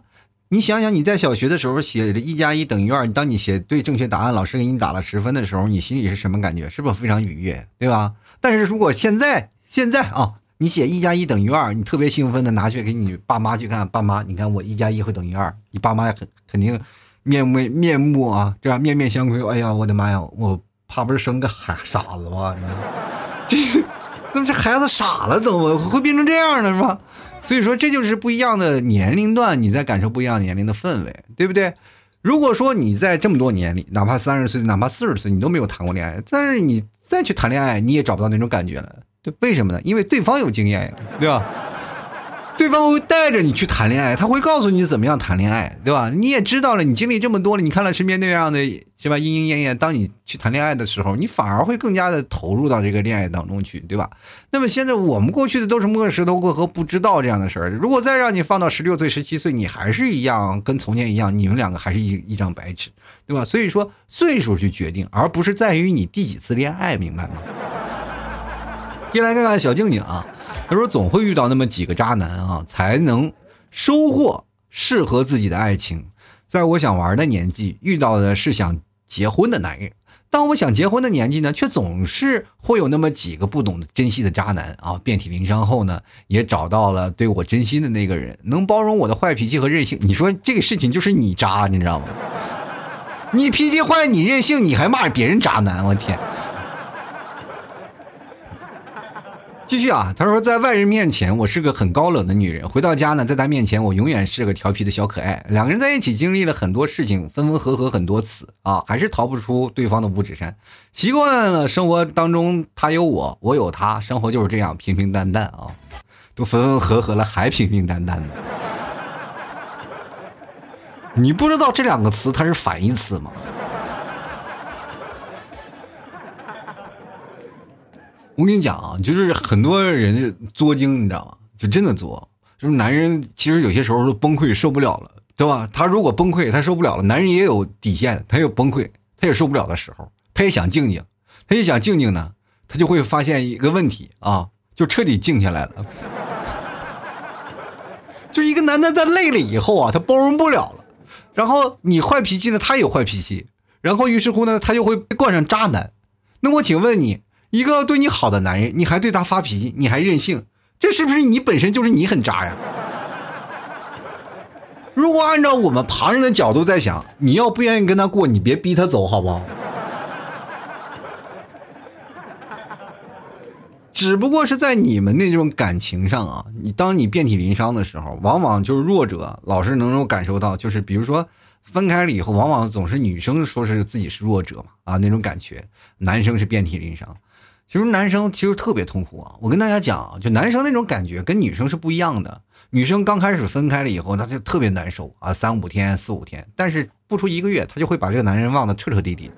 你想想你在小学的时候写的“一加一等于二”，当你写对正确答案，老师给你打了十分的时候，你心里是什么感觉？是不是非常愉悦，对吧？但是如果现在现在啊，你写“一加一等于二”，你特别兴奋的拿去给你爸妈去看，爸妈，你看我“一加一”会等于二，你爸妈肯肯定面目面目啊，这样面面相窥。哎呀，我的妈呀，我怕不是生个孩傻子吧？[LAUGHS] 这那么这孩子傻了，怎么会变成这样呢？是吧？所以说，这就是不一样的年龄段，你在感受不一样年龄的氛围，对不对？如果说你在这么多年里，哪怕三十岁，哪怕四十岁，你都没有谈过恋爱，但是你再去谈恋爱，你也找不到那种感觉了，对？为什么呢？因为对方有经验呀，对吧？对方会带着你去谈恋爱，他会告诉你怎么样谈恋爱，对吧？你也知道了，你经历这么多了，你看了身边那样的是吧？莺莺燕燕，当你去谈恋爱的时候，你反而会更加的投入到这个恋爱当中去，对吧？那么现在我们过去的都是摸着石头过河，不知道这样的事儿。如果再让你放到十六岁、十七岁，你还是一样跟从前一样，你们两个还是一一张白纸，对吧？所以说岁数去决定，而不是在于你第几次恋爱，明白吗？[LAUGHS] 进来看看小静静啊。他说：“总会遇到那么几个渣男啊，才能收获适合自己的爱情。在我想玩的年纪，遇到的是想结婚的男人；当我想结婚的年纪呢，却总是会有那么几个不懂得珍惜的渣男啊。遍体鳞伤后呢，也找到了对我真心的那个人，能包容我的坏脾气和任性。你说这个事情就是你渣，你知道吗？你脾气坏，你任性，你还骂别人渣男，我天！”继续啊，他说，在外人面前我是个很高冷的女人，回到家呢，在他面前我永远是个调皮的小可爱。两个人在一起经历了很多事情，分分合合很多次啊，还是逃不出对方的五指山。习惯了生活当中他有我，我有他，生活就是这样平平淡淡啊，都分分合合了还平平淡淡的。[LAUGHS] 你不知道这两个词它是反义词吗？我跟你讲啊，就是很多人作精，你知道吗？就真的作，就是男人其实有些时候都崩溃受不了了，对吧？他如果崩溃，他受不了了。男人也有底线，他有崩溃，他也受不了的时候，他也想静静，他也想静静呢，他就会发现一个问题啊，就彻底静下来了。就一个男的在累了以后啊，他包容不了了，然后你坏脾气呢，他有坏脾气，然后于是乎呢，他就会被冠上渣男。那我请问你？一个对你好的男人，你还对他发脾气，你还任性，这是不是你本身就是你很渣呀？如果按照我们旁人的角度在想，你要不愿意跟他过，你别逼他走，好不好？[LAUGHS] 只不过是在你们那种感情上啊，你当你遍体鳞伤的时候，往往就是弱者老是能够感受到，就是比如说。分开了以后，往往总是女生说是自己是弱者嘛，啊那种感觉，男生是遍体鳞伤。其实男生其实特别痛苦啊。我跟大家讲，就男生那种感觉跟女生是不一样的。女生刚开始分开了以后，她就特别难受啊，三五天、四五天，但是不出一个月，她就会把这个男人忘得彻彻底底。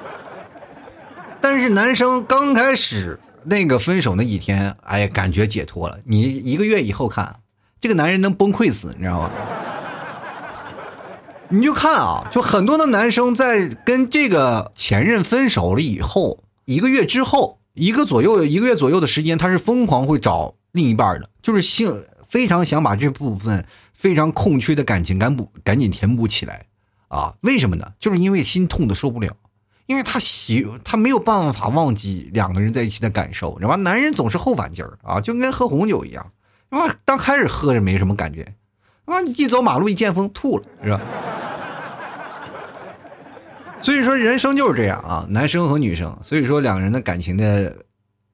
[LAUGHS] 但是男生刚开始那个分手那几天，哎呀，感觉解脱了。你一个月以后看，这个男人能崩溃死，你知道吗？你就看啊，就很多的男生在跟这个前任分手了以后，一个月之后，一个左右一个月左右的时间，他是疯狂会找另一半的，就是性非常想把这部分非常空缺的感情赶补赶紧填补起来啊？为什么呢？就是因为心痛的受不了，因为他喜他没有办法忘记两个人在一起的感受，你知道吧？男人总是后反劲儿啊，就跟喝红酒一样，他妈刚开始喝着没什么感觉，他妈一走马路一见风吐了，是吧？所以说人生就是这样啊，男生和女生，所以说两个人的感情的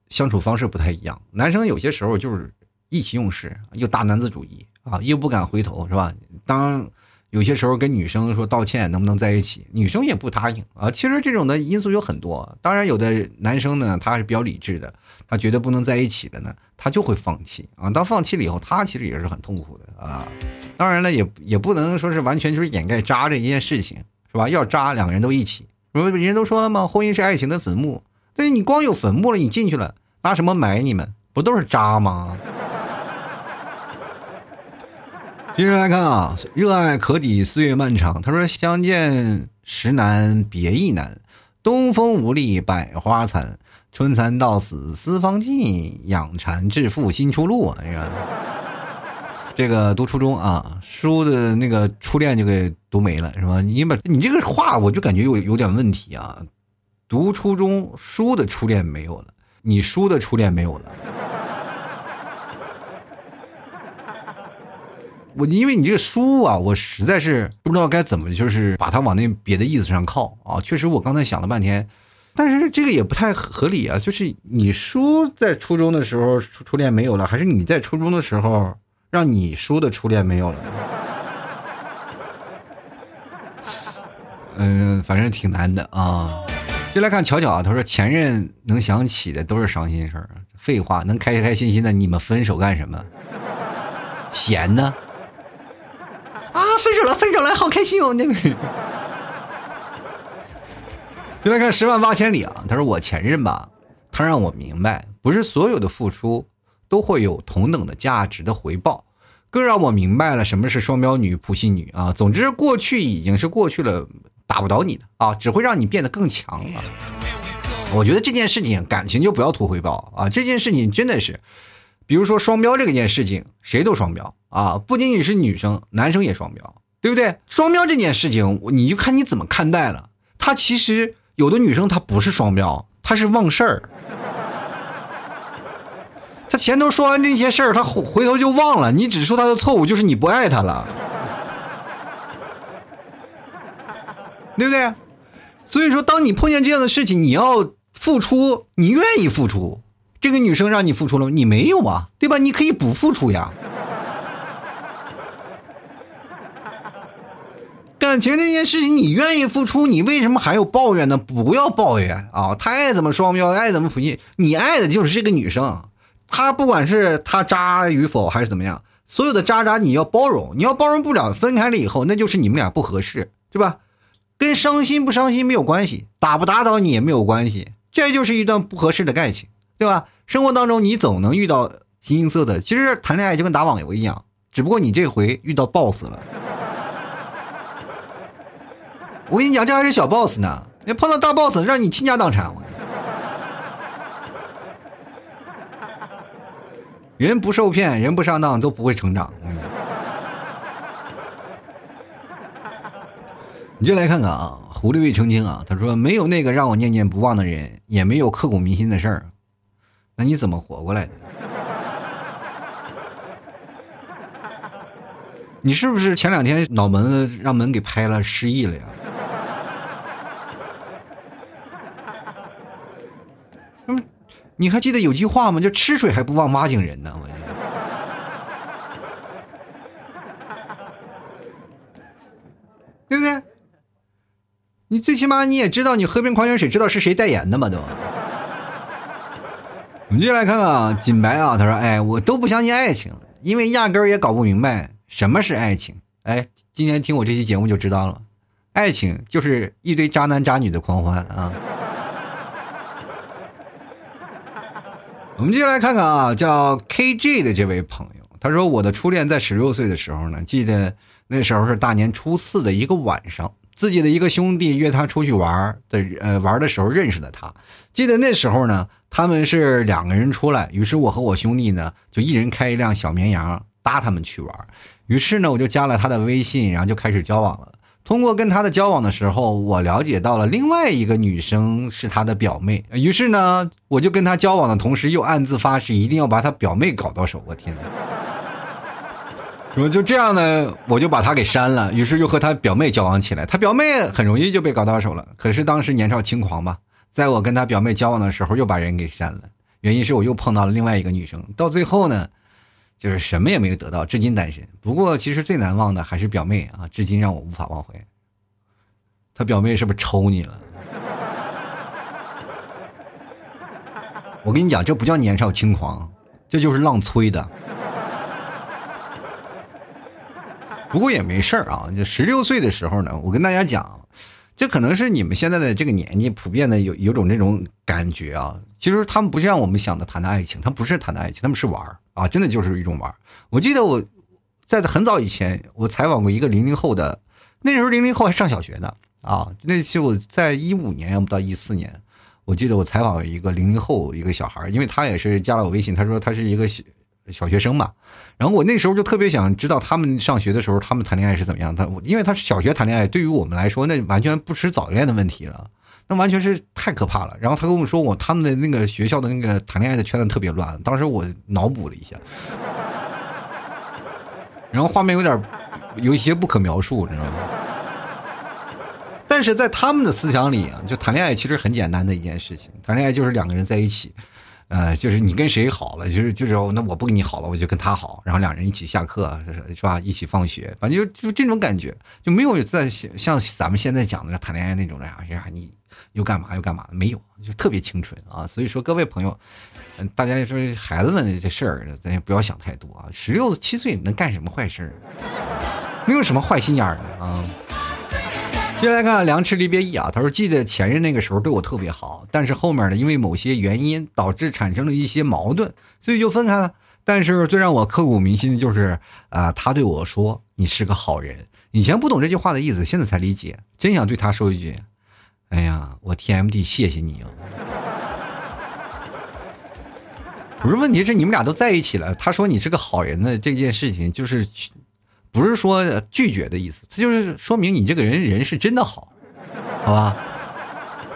相处方式不太一样。男生有些时候就是意气用事，又大男子主义啊，又不敢回头，是吧？当有些时候跟女生说道歉，能不能在一起，女生也不答应啊。其实这种的因素有很多，当然有的男生呢，他是比较理智的，他觉得不能在一起了呢，他就会放弃啊。当放弃了以后，他其实也是很痛苦的啊。当然了，也也不能说是完全就是掩盖渣这一件事情。是吧？要渣，两个人都一起。不是人家都说了吗？婚姻是爱情的坟墓。对你光有坟墓了，你进去了，拿什么埋你们？不都是渣吗？[LAUGHS] 接着来看啊，热爱可抵岁月漫长。他说：“相见时难别亦难，东风无力百花残。春蚕到死丝方尽，养蚕致富新出路啊！”这个，这个读初中啊，书的那个初恋就给读没了，是吧？你把你这个话，我就感觉有有点问题啊。读初中书的初恋没有了，你书的初恋没有了。[LAUGHS] 我因为你这个书啊，我实在是不知道该怎么，就是把它往那别的意思上靠啊。确实，我刚才想了半天，但是这个也不太合理啊。就是你书在初中的时候初初恋没有了，还是你在初中的时候让你输的初恋没有了？嗯，反正挺难的啊。就来看巧巧啊，他说前任能想起的都是伤心事儿。废话，能开开心心的，你们分手干什么？闲呢？啊，分手了，分手了，好开心哦！那个，就来看十万八千里啊。他说我前任吧，他让我明白，不是所有的付出都会有同等的价值的回报，更让我明白了什么是双标女、普信女啊。总之，过去已经是过去了，打不倒你的啊，只会让你变得更强啊。我觉得这件事情，感情就不要图回报啊。这件事情真的是。比如说双标这个件事情，谁都双标啊，不仅仅是女生，男生也双标，对不对？双标这件事情，你就看你怎么看待了。他其实有的女生她不是双标，她是忘事儿。前头说完这些事儿，他回回头就忘了。你指出他的错误，就是你不爱他了，[LAUGHS] 对不对？所以说，当你碰见这样的事情，你要付出，你愿意付出。这个女生让你付出了，你没有啊，对吧？你可以不付出呀。[LAUGHS] 感情这件事情，你愿意付出，你为什么还有抱怨呢？不要抱怨啊！他爱怎么双标，爱怎么普信，你爱的就是这个女生。他不管是他渣与否，还是怎么样，所有的渣渣你要包容，你要包容不了，分开了以后，那就是你们俩不合适，对吧？跟伤心不伤心没有关系，打不打倒你也没有关系，这就是一段不合适的爱情。对吧？生活当中你总能遇到形形色色。其实谈恋爱就跟打网游一样，只不过你这回遇到 BOSS 了。我跟你讲，这还是小 BOSS 呢。你碰到大 BOSS，让你倾家荡产。人不受骗，人不上当，都不会成长。[LAUGHS] 你就来看看啊，狐狸未成精啊。他说：“没有那个让我念念不忘的人，也没有刻骨铭心的事儿。”那你怎么活过来的？你是不是前两天脑门子让门给拍了，失忆了呀？你还记得有句话吗？就吃水还不忘挖井人呢。我 [LAUGHS] 对不对？你最起码你也知道，你喝瓶矿泉水，知道是谁代言的嘛？都。[LAUGHS] 我们接下来看看啊，锦白啊，他说：“哎，我都不相信爱情，因为压根儿也搞不明白什么是爱情。哎，今天听我这期节目就知道了，爱情就是一堆渣男渣女的狂欢啊。”我们接下来看看啊，叫 KJ 的这位朋友，他说：“我的初恋在十六岁的时候呢，记得那时候是大年初四的一个晚上。”自己的一个兄弟约他出去玩的，呃，玩的时候认识的他。记得那时候呢，他们是两个人出来，于是我和我兄弟呢，就一人开一辆小绵羊搭他们去玩。于是呢，我就加了他的微信，然后就开始交往了。通过跟他的交往的时候，我了解到了另外一个女生是他的表妹。于是呢，我就跟他交往的同时，又暗自发誓一定要把他表妹搞到手。我天哪！我就这样呢，我就把他给删了，于是又和他表妹交往起来。他表妹很容易就被搞到手了，可是当时年少轻狂吧，在我跟他表妹交往的时候，又把人给删了。原因是我又碰到了另外一个女生，到最后呢，就是什么也没有得到，至今单身。不过其实最难忘的还是表妹啊，至今让我无法忘怀。他表妹是不是抽你了？[LAUGHS] 我跟你讲，这不叫年少轻狂，这就是浪催的。不过也没事儿啊，就十六岁的时候呢，我跟大家讲，这可能是你们现在的这个年纪普遍的有有种这种感觉啊。其实他们不像我们想的谈的爱情，他们不是谈的爱情，他们是玩儿啊，真的就是一种玩儿。我记得我在很早以前，我采访过一个零零后的，那时候零零后还上小学呢啊。那期我在一五年，要不到一四年，我记得我采访了一个零零后一个小孩，因为他也是加了我微信，他说他是一个小学生嘛。然后我那时候就特别想知道他们上学的时候他们谈恋爱是怎么样。他因为他是小学谈恋爱，对于我们来说那完全不是早恋的问题了。那完全是太可怕了。然后他跟我说，我他们的那个学校的那个谈恋爱的圈子特别乱。当时我脑补了一下，[LAUGHS] 然后画面有点有一些不可描述，你知道吗？但是在他们的思想里啊，就谈恋爱其实很简单的一件事情，谈恋爱就是两个人在一起。呃，就是你跟谁好了，就是就是那我不跟你好了，我就跟他好，然后两人一起下课是吧？一起放学，反正就就这种感觉，就没有在像咱们现在讲的谈恋爱那种的呀，你又干嘛又干嘛的，没有，就特别清纯啊。所以说各位朋友，嗯，大家说孩子们这事儿，咱也不要想太多啊。十六七岁能干什么坏事能有什么坏心眼儿啊？接下来看梁赤离别意啊，他说记得前任那个时候对我特别好，但是后面呢，因为某些原因导致产生了一些矛盾，所以就分开了。但是最让我刻骨铭心的就是啊，他对我说：“你是个好人。”以前不懂这句话的意思，现在才理解，真想对他说一句：“哎呀，我 TMD 谢谢你啊！”不是，问题是你们俩都在一起了，他说你是个好人的这件事情就是。不是说拒绝的意思，他就是说明你这个人人是真的好，好吧，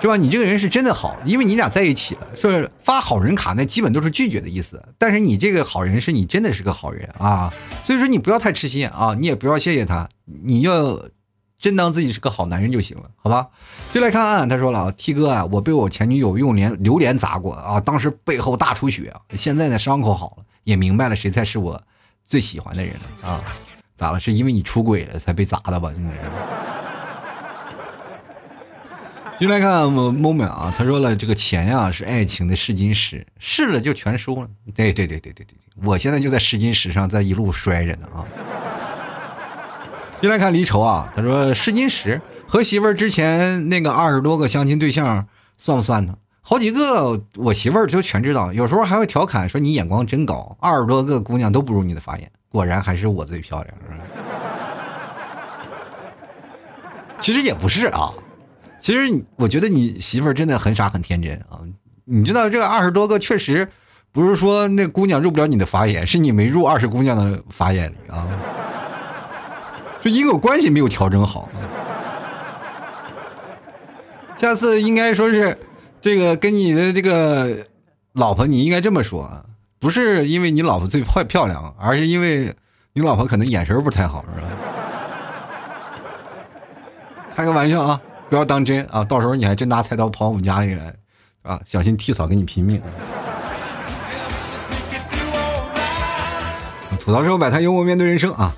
是吧？你这个人是真的好，因为你俩在一起了，是发好人卡，那基本都是拒绝的意思。但是你这个好人是你真的是个好人啊，所以说你不要太痴心啊，你也不要谢谢他，你要真当自己是个好男人就行了，好吧？就来看啊，他说了，T 哥啊，我被我前女友用莲榴莲砸过啊，当时背后大出血，现在呢伤口好了，也明白了谁才是我最喜欢的人了啊。咋了？是因为你出轨了才被砸的吧？你进来看 moment 啊，他说了，这个钱呀是爱情的试金石，试了就全输了。对对对对对对对，我现在就在试金石上，在一路摔着呢啊。进来看离愁啊，他说试金石和媳妇儿之前那个二十多个相亲对象算不算呢？好几个我媳妇儿就全知道，有时候还会调侃说你眼光真高，二十多个姑娘都不如你的法眼。果然还是我最漂亮，其实也不是啊，其实我觉得你媳妇儿真的很傻很天真啊。你知道这二十多个确实不是说那姑娘入不了你的法眼，是你没入二十姑娘的法眼里啊，就因果关系没有调整好。下次应该说是这个跟你的这个老婆，你应该这么说啊。不是因为你老婆最坏漂亮，而是因为你老婆可能眼神不太好，是吧？开个玩笑啊，不要当真啊！到时候你还真拿菜刀跑我们家里来，啊，小心替嫂跟你拼命。吐槽社会百态，幽默面对人生啊！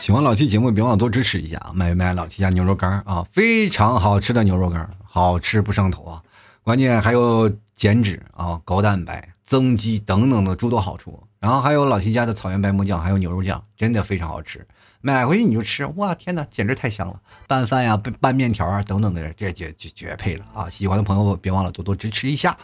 喜欢老 T 节目，别忘了多支持一下啊，买一买老 T 家牛肉干啊，非常好吃的牛肉干，好吃不上头啊！关键还有减脂啊，高蛋白。增肌等等的诸多好处，然后还有老齐家的草原白馍酱，还有牛肉酱，真的非常好吃。买回去你就吃，哇天哪，简直太香了！拌饭呀，拌面条啊，等等的，这绝绝绝配了啊！喜欢的朋友别忘了多多支持一下。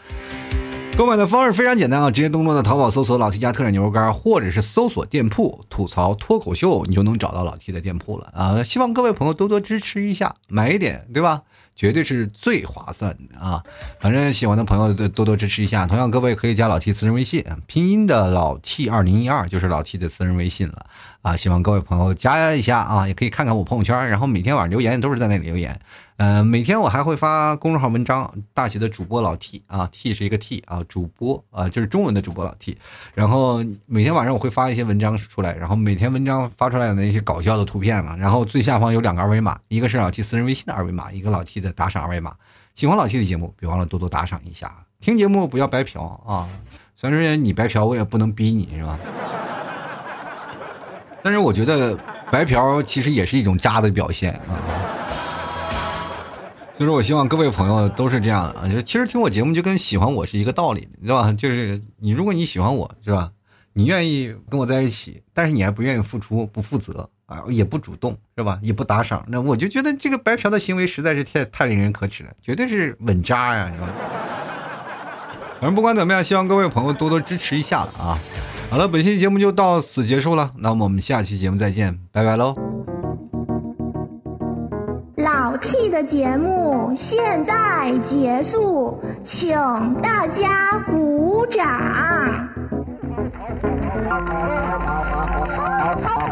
购买的方式非常简单啊，直接登录到淘宝搜索“老 T 家特产牛肉干”，或者是搜索店铺“吐槽脱口秀”，你就能找到老 T 的店铺了啊！希望各位朋友多多支持一下，买一点，对吧？绝对是最划算的啊！反正喜欢的朋友多多多支持一下。同样，各位可以加老 T 私人微信，拼音的老 T 二零一二就是老 T 的私人微信了啊！希望各位朋友加一下啊，也可以看看我朋友圈，然后每天晚上留言都是在那里留言。嗯，每天我还会发公众号文章，大写的主播老 T 啊，T 是一个 T 啊，主播啊就是中文的主播老 T。然后每天晚上我会发一些文章出来，然后每天文章发出来的那些搞笑的图片嘛，然后最下方有两个二维码，一个是老 T 私人微信的二维码，一个老 T 的打赏二维码。喜欢老 T 的节目，别忘了多多打赏一下。听节目不要白嫖啊，虽然说你白嫖，我也不能逼你是吧？但是我觉得白嫖其实也是一种渣的表现啊。所以说我希望各位朋友都是这样的啊，就其实听我节目就跟喜欢我是一个道理，对吧？就是你如果你喜欢我是吧，你愿意跟我在一起，但是你还不愿意付出、不负责啊，也不主动是吧？也不打赏，那我就觉得这个白嫖的行为实在是太太令人可耻了，绝对是稳渣呀，是吧？反正不管怎么样，希望各位朋友多多支持一下啊！好了，本期节目就到此结束了，那么我们下期节目再见，拜拜喽！老 T 的节目现在结束，请大家鼓掌。好，